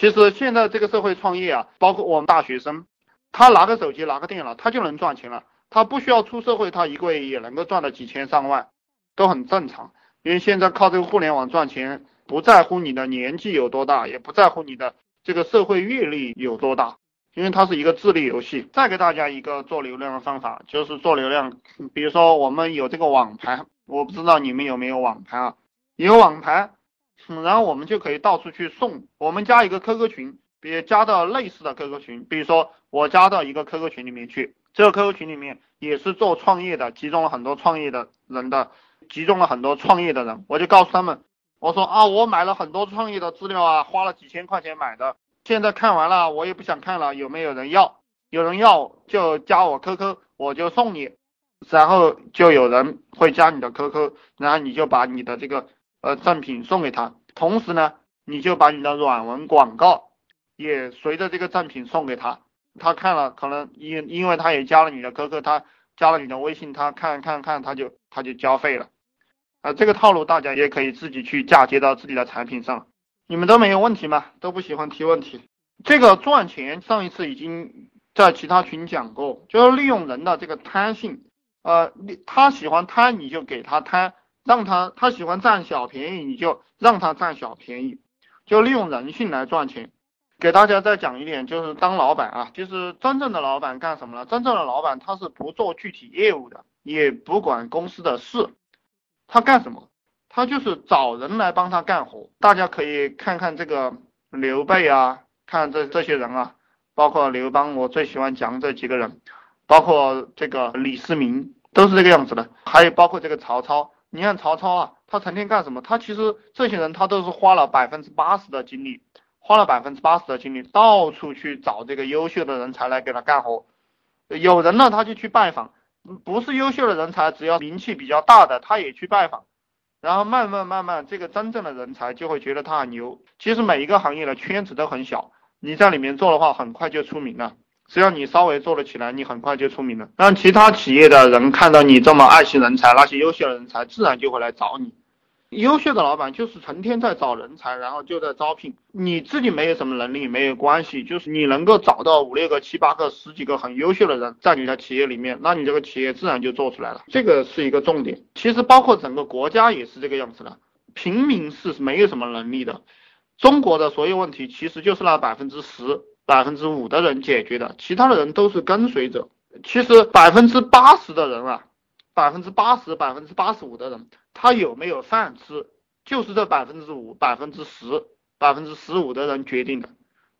其实现在这个社会创业啊，包括我们大学生，他拿个手机拿个电脑，他就能赚钱了，他不需要出社会，他一个月也能够赚到几千上万，都很正常。因为现在靠这个互联网赚钱，不在乎你的年纪有多大，也不在乎你的这个社会阅历有多大，因为它是一个智力游戏。再给大家一个做流量的方法，就是做流量，比如说我们有这个网盘，我不知道你们有没有网盘啊？有网盘。然后我们就可以到处去送，我们加一个 QQ 群，别加到类似的 QQ 群，比如说我加到一个 QQ 群里面去，这个 QQ 群里面也是做创业的，集中了很多创业的人的，集中了很多创业的人，我就告诉他们，我说啊，我买了很多创业的资料啊，花了几千块钱买的，现在看完了，我也不想看了，有没有人要？有人要就加我 QQ，我就送你，然后就有人会加你的 QQ，然后你就把你的这个。呃，赠品送给他，同时呢，你就把你的软文广告也随着这个赠品送给他，他看了可能因因为他也加了你的 QQ，他加了你的微信，他看看看他就他就交费了，啊，这个套路大家也可以自己去嫁接到自己的产品上，你们都没有问题吗？都不喜欢提问题，这个赚钱上一次已经在其他群讲过，就是利用人的这个贪性，呃，他喜欢贪你就给他贪。让他他喜欢占小便宜，你就让他占小便宜，就利用人性来赚钱。给大家再讲一点，就是当老板啊，就是真正的老板干什么呢？真正的老板他是不做具体业务的，也不管公司的事，他干什么？他就是找人来帮他干活。大家可以看看这个刘备啊，看这这些人啊，包括刘邦，我最喜欢讲这几个人，包括这个李世民，都是这个样子的。还有包括这个曹操。你看曹操啊，他成天干什么？他其实这些人他都是花了百分之八十的精力，花了百分之八十的精力，到处去找这个优秀的人才来给他干活。有人呢，他就去拜访，不是优秀的人才，只要名气比较大的，他也去拜访。然后慢慢慢慢，这个真正的人才就会觉得他很牛。其实每一个行业的圈子都很小，你在里面做的话，很快就出名了。只要你稍微做了起来，你很快就出名了。让其他企业的人看到你这么爱惜人才，那些优秀的人才自然就会来找你。优秀的老板就是成天在找人才，然后就在招聘。你自己没有什么能力没有关系，就是你能够找到五六个、七八个、十几个很优秀的人在你的企业里面，那你这个企业自然就做出来了。这个是一个重点。其实包括整个国家也是这个样子的，平民是没有什么能力的。中国的所有问题其实就是那百分之十。百分之五的人解决的，其他的人都是跟随者。其实百分之八十的人啊，百分之八十、百分之八十五的人，他有没有饭吃，就是这百分之五、百分之十、百分之十五的人决定的。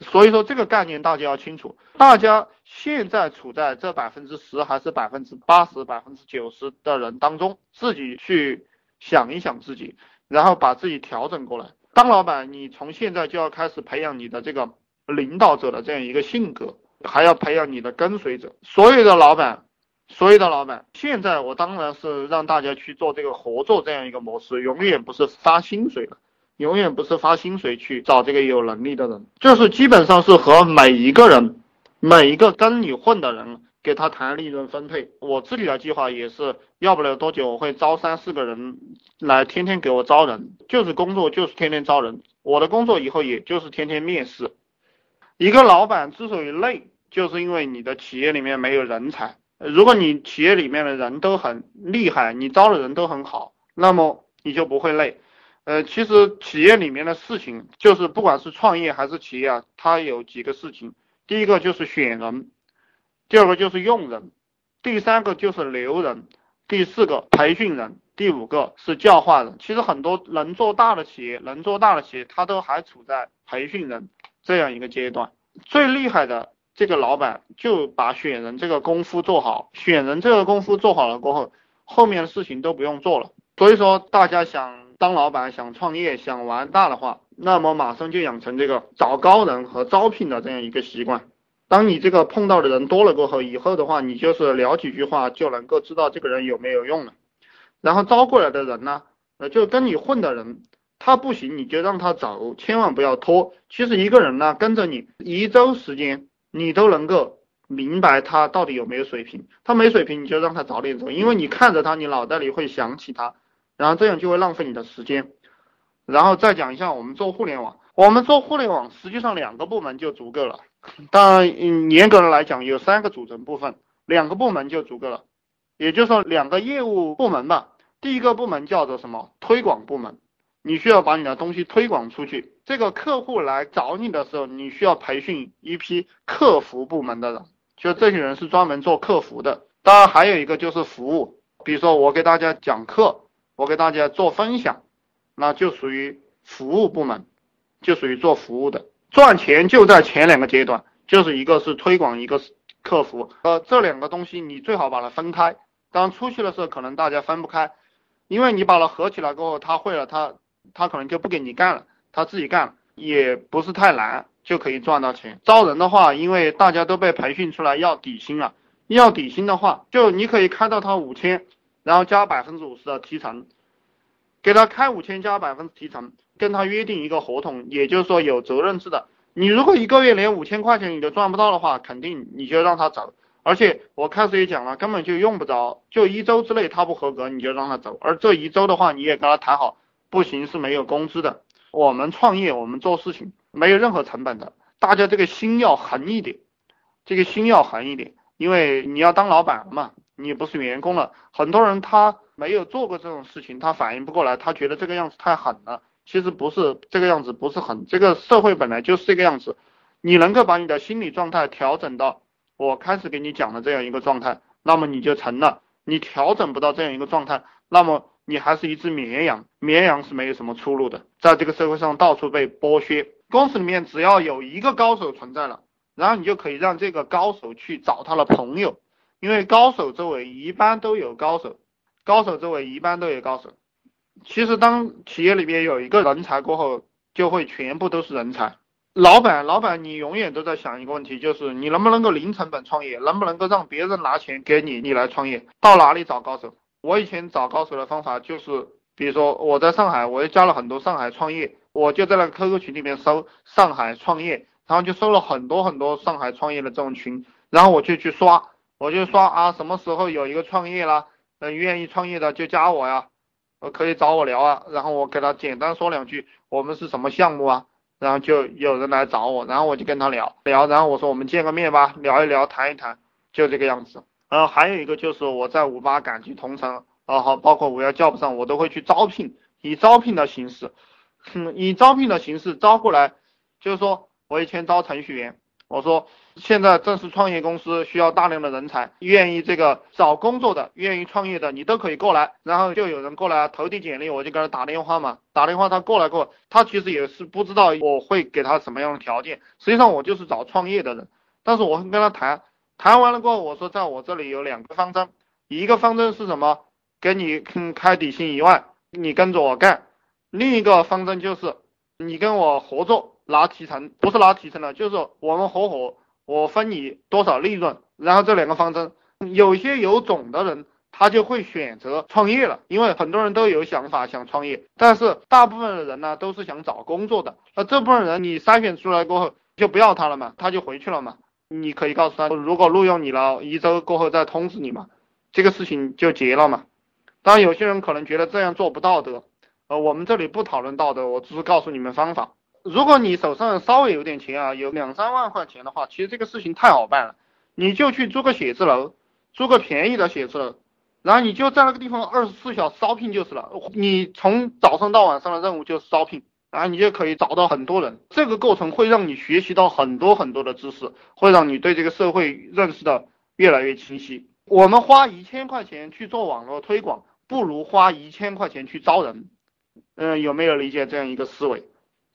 所以说这个概念大家要清楚。大家现在处在这百分之十还是百分之八十、百分之九十的人当中，自己去想一想自己，然后把自己调整过来。当老板，你从现在就要开始培养你的这个。领导者的这样一个性格，还要培养你的跟随者。所有的老板，所有的老板，现在我当然是让大家去做这个合作这样一个模式，永远不是发薪水了，永远不是发薪水去找这个有能力的人，就是基本上是和每一个人，每一个跟你混的人，给他谈利润分配。我自己的计划也是，要不了多久我会招三四个人来天天给我招人，就是工作就是天天招人。我的工作以后也就是天天面试。一个老板之所以累，就是因为你的企业里面没有人才。如果你企业里面的人都很厉害，你招的人都很好，那么你就不会累。呃，其实企业里面的事情，就是不管是创业还是企业啊，它有几个事情。第一个就是选人，第二个就是用人，第三个就是留人，第四个培训人，第五个是教化人。其实很多能做大的企业，能做大的企业，它都还处在培训人。这样一个阶段，最厉害的这个老板就把选人这个功夫做好，选人这个功夫做好了过后，后面的事情都不用做了。所以说，大家想当老板、想创业、想玩大的话，那么马上就养成这个找高人和招聘的这样一个习惯。当你这个碰到的人多了过后，以后的话，你就是聊几句话就能够知道这个人有没有用了。然后招过来的人呢，呃，就跟你混的人。他不行，你就让他走，千万不要拖。其实一个人呢，跟着你一周时间，你都能够明白他到底有没有水平。他没水平，你就让他早点走，因为你看着他，你脑袋里会想起他，然后这样就会浪费你的时间。然后再讲一下我们做互联网，我们做互联网，实际上两个部门就足够了。当然，嗯，严格的来讲，有三个组成部分，两个部门就足够了。也就是说，两个业务部门吧。第一个部门叫做什么？推广部门。你需要把你的东西推广出去。这个客户来找你的时候，你需要培训一批客服部门的人，就这些人是专门做客服的。当然还有一个就是服务，比如说我给大家讲课，我给大家做分享，那就属于服务部门，就属于做服务的。赚钱就在前两个阶段，就是一个是推广，一个是客服。呃，这两个东西你最好把它分开。当出去的时候，可能大家分不开，因为你把它合起来过后，他会了，他。他可能就不给你干了，他自己干了也不是太难，就可以赚到钱。招人的话，因为大家都被培训出来要底薪了，要底薪的话，就你可以开到他五千，然后加百分之五十的提成，给他开五千加百分之提成，跟他约定一个合同，也就是说有责任制的。你如果一个月连五千块钱你都赚不到的话，肯定你就让他走。而且我开始也讲了，根本就用不着，就一周之内他不合格你就让他走，而这一周的话你也跟他谈好。不行是没有工资的。我们创业，我们做事情没有任何成本的。大家这个心要狠一点，这个心要狠一点，因为你要当老板了嘛，你不是员工了。很多人他没有做过这种事情，他反应不过来，他觉得这个样子太狠了。其实不是这个样子，不是狠，这个社会本来就是这个样子。你能够把你的心理状态调整到我开始给你讲的这样一个状态，那么你就成了。你调整不到这样一个状态，那么。你还是一只绵羊，绵羊是没有什么出路的，在这个社会上到处被剥削。公司里面只要有一个高手存在了，然后你就可以让这个高手去找他的朋友，因为高手周围一般都有高手，高手周围一般都有高手。其实当企业里面有一个人才过后，就会全部都是人才。老板，老板，你永远都在想一个问题，就是你能不能够零成本创业，能不能够让别人拿钱给你，你来创业，到哪里找高手？我以前找高手的方法就是，比如说我在上海，我又加了很多上海创业，我就在那个 QQ 群里面搜上海创业，然后就搜了很多很多上海创业的这种群，然后我就去刷，我就刷啊，什么时候有一个创业啦，嗯，愿意创业的就加我呀，呃，可以找我聊啊，然后我给他简单说两句，我们是什么项目啊，然后就有人来找我，然后我就跟他聊聊，然后我说我们见个面吧，聊一聊，谈一谈，就这个样子。呃，还有一个就是我在五八赶集同城，啊好，包括五幺 job 上，我都会去招聘，以招聘的形式，以招聘的形式招过来，就是说我以前招程序员，我说现在正式创业公司需要大量的人才，愿意这个找工作的，愿意创业的，你都可以过来，然后就有人过来投递简历，我就给他打电话嘛，打电话他过来过，他其实也是不知道我会给他什么样的条件，实际上我就是找创业的人，但是我会跟他谈。谈完了过后，我说在我这里有两个方针，一个方针是什么？给你开底薪一万，你跟着我干；另一个方针就是你跟我合作拿提成，不是拿提成的，就是我们合伙，我分你多少利润。然后这两个方针，有些有种的人他就会选择创业了，因为很多人都有想法想创业，但是大部分的人呢都是想找工作的。那这部分人你筛选出来过后就不要他了嘛，他就回去了嘛。你可以告诉他，如果录用你了，一周过后再通知你嘛，这个事情就结了嘛。当然，有些人可能觉得这样做不道德，呃，我们这里不讨论道德，我只是告诉你们方法。如果你手上稍微有点钱啊，有两三万块钱的话，其实这个事情太好办了，你就去租个写字楼，租个便宜的写字楼，然后你就在那个地方二十四小时招聘就是了。你从早上到晚上的任务就是招聘。啊，你就可以找到很多人，这个过程会让你学习到很多很多的知识，会让你对这个社会认识的越来越清晰。我们花一千块钱去做网络推广，不如花一千块钱去招人。嗯，有没有理解这样一个思维？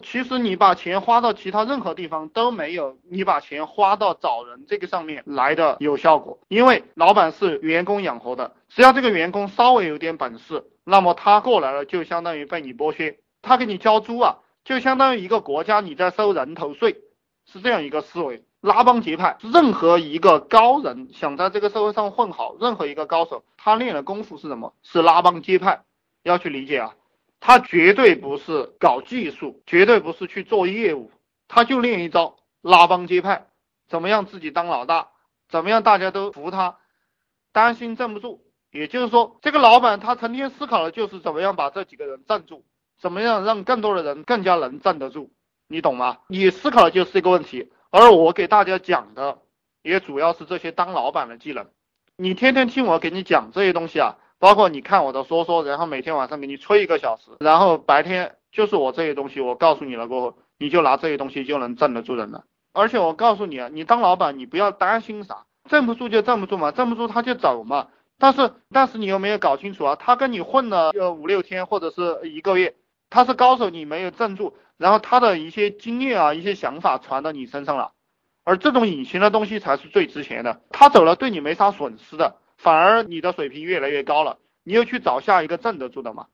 其实你把钱花到其他任何地方都没有你把钱花到找人这个上面来的有效果，因为老板是员工养活的，只要这个员工稍微有点本事，那么他过来了就相当于被你剥削。他给你交租啊，就相当于一个国家你在收人头税，是这样一个思维。拉帮结派，任何一个高人想在这个社会上混好，任何一个高手，他练的功夫是什么？是拉帮结派，要去理解啊。他绝对不是搞技术，绝对不是去做业务，他就练一招拉帮结派，怎么样自己当老大，怎么样大家都服他，担心镇不住。也就是说，这个老板他成天思考的就是怎么样把这几个人站住，怎么样让更多的人更加能站得住。你懂吗？你思考的就是这个问题，而我给大家讲的也主要是这些当老板的技能。你天天听我给你讲这些东西啊，包括你看我的说说，然后每天晚上给你吹一个小时，然后白天就是我这些东西，我告诉你了过后，你就拿这些东西就能镇得住人了。而且我告诉你啊，你当老板你不要担心啥，镇不住就镇不住嘛，镇不住他就走嘛。但是但是你有没有搞清楚啊？他跟你混了呃五六天或者是一个月，他是高手，你没有镇住，然后他的一些经验啊、一些想法传到你身上了，而这种隐形的东西才是最值钱的。他走了对你没啥损失的，反而你的水平越来越高了，你又去找下一个镇得住的嘛，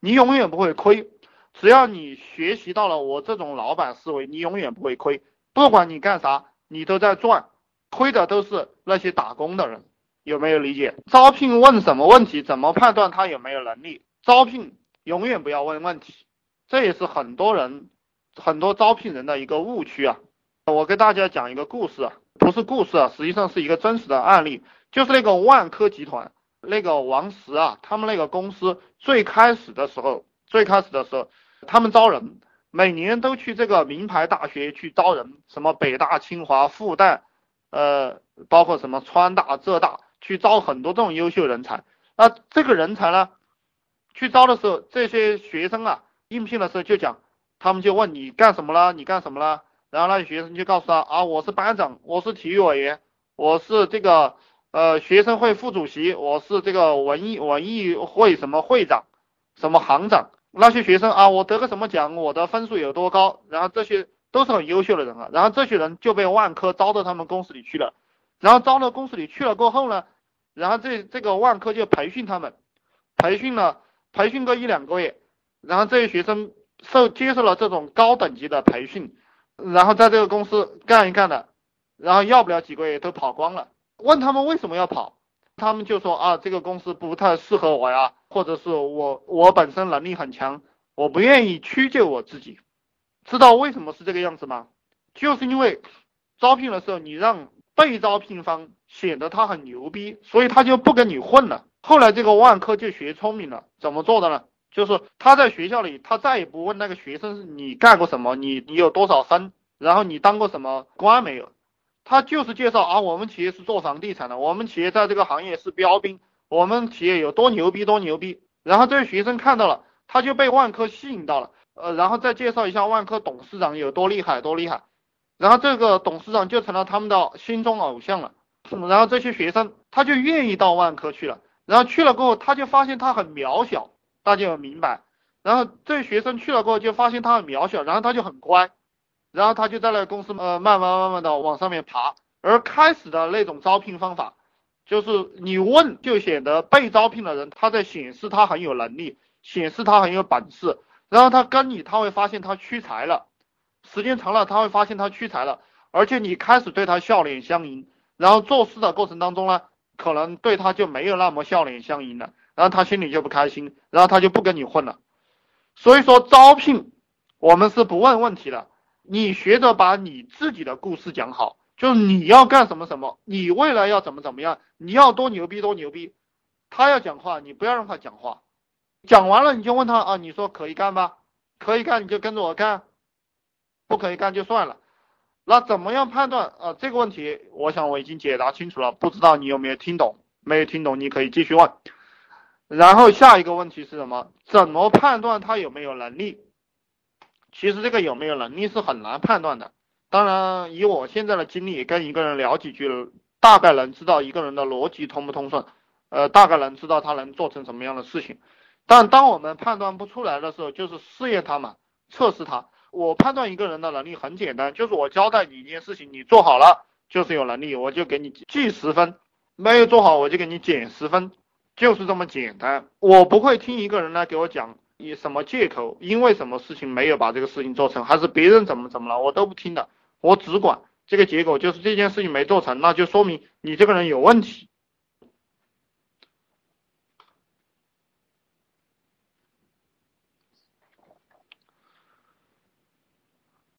你永远不会亏。只要你学习到了我这种老板思维，你永远不会亏。不管你干啥，你都在赚，亏的都是那些打工的人，有没有理解？招聘问什么问题？怎么判断他有没有能力？招聘永远不要问问题，这也是很多人很多招聘人的一个误区啊。我给大家讲一个故事啊，不是故事啊，实际上是一个真实的案例，就是那个万科集团那个王石啊，他们那个公司最开始的时候，最开始的时候，他们招人。每年都去这个名牌大学去招人，什么北大、清华、复旦，呃，包括什么川大、浙大，去招很多这种优秀人才。那这个人才呢，去招的时候，这些学生啊，应聘的时候就讲，他们就问你干什么了？你干什么了？然后那些学生就告诉他啊，我是班长，我是体育委员，我是这个呃学生会副主席，我是这个文艺文艺会什么会长，什么行长。那些学生啊，我得个什么奖，我的分数有多高，然后这些都是很优秀的人啊，然后这些人就被万科招到他们公司里去了，然后招到公司里去了过后呢，然后这这个万科就培训他们，培训了培训个一两个月，然后这些学生受接受了这种高等级的培训，然后在这个公司干一干的，然后要不了几个月都跑光了，问他们为什么要跑？他们就说啊，这个公司不太适合我呀，或者是我我本身能力很强，我不愿意屈就我自己。知道为什么是这个样子吗？就是因为招聘的时候你让被招聘方显得他很牛逼，所以他就不跟你混了。后来这个万科就学聪明了，怎么做的呢？就是他在学校里，他再也不问那个学生你干过什么，你你有多少分，然后你当过什么官没有。他就是介绍啊，我们企业是做房地产的，我们企业在这个行业是标兵，我们企业有多牛逼多牛逼。然后这些学生看到了，他就被万科吸引到了，呃，然后再介绍一下万科董事长有多厉害多厉害，然后这个董事长就成了他们的心中偶像了。然后这些学生他就愿意到万科去了，然后去了过后他就发现他很渺小，大家要明白。然后这学生去了过后就发现他很渺小，然后他就很乖。然后他就在那公司呃慢慢慢慢的往上面爬，而开始的那种招聘方法，就是你问就显得被招聘的人他在显示他很有能力，显示他很有本事，然后他跟你他会发现他屈才了，时间长了他会发现他屈才了，而且你开始对他笑脸相迎，然后做事的过程当中呢，可能对他就没有那么笑脸相迎了，然后他心里就不开心，然后他就不跟你混了，所以说招聘我们是不问问题的。你学着把你自己的故事讲好，就是你要干什么什么，你未来要怎么怎么样，你要多牛逼多牛逼。他要讲话，你不要让他讲话，讲完了你就问他啊，你说可以干吧？可以干你就跟着我干，不可以干就算了。那怎么样判断啊？这个问题我想我已经解答清楚了，不知道你有没有听懂？没有听懂你可以继续问。然后下一个问题是什么？怎么判断他有没有能力？其实这个有没有能力是很难判断的。当然，以我现在的经历，跟一个人聊几句，大概能知道一个人的逻辑通不通顺，呃，大概能知道他能做成什么样的事情。但当我们判断不出来的时候，就是试验他嘛，测试他。我判断一个人的能力很简单，就是我交代你一件事情，你做好了就是有能力，我就给你记十分；没有做好，我就给你减十分，就是这么简单。我不会听一个人来给我讲。以什么借口？因为什么事情没有把这个事情做成，还是别人怎么怎么了？我都不听的，我只管这个结果，就是这件事情没做成，那就说明你这个人有问题。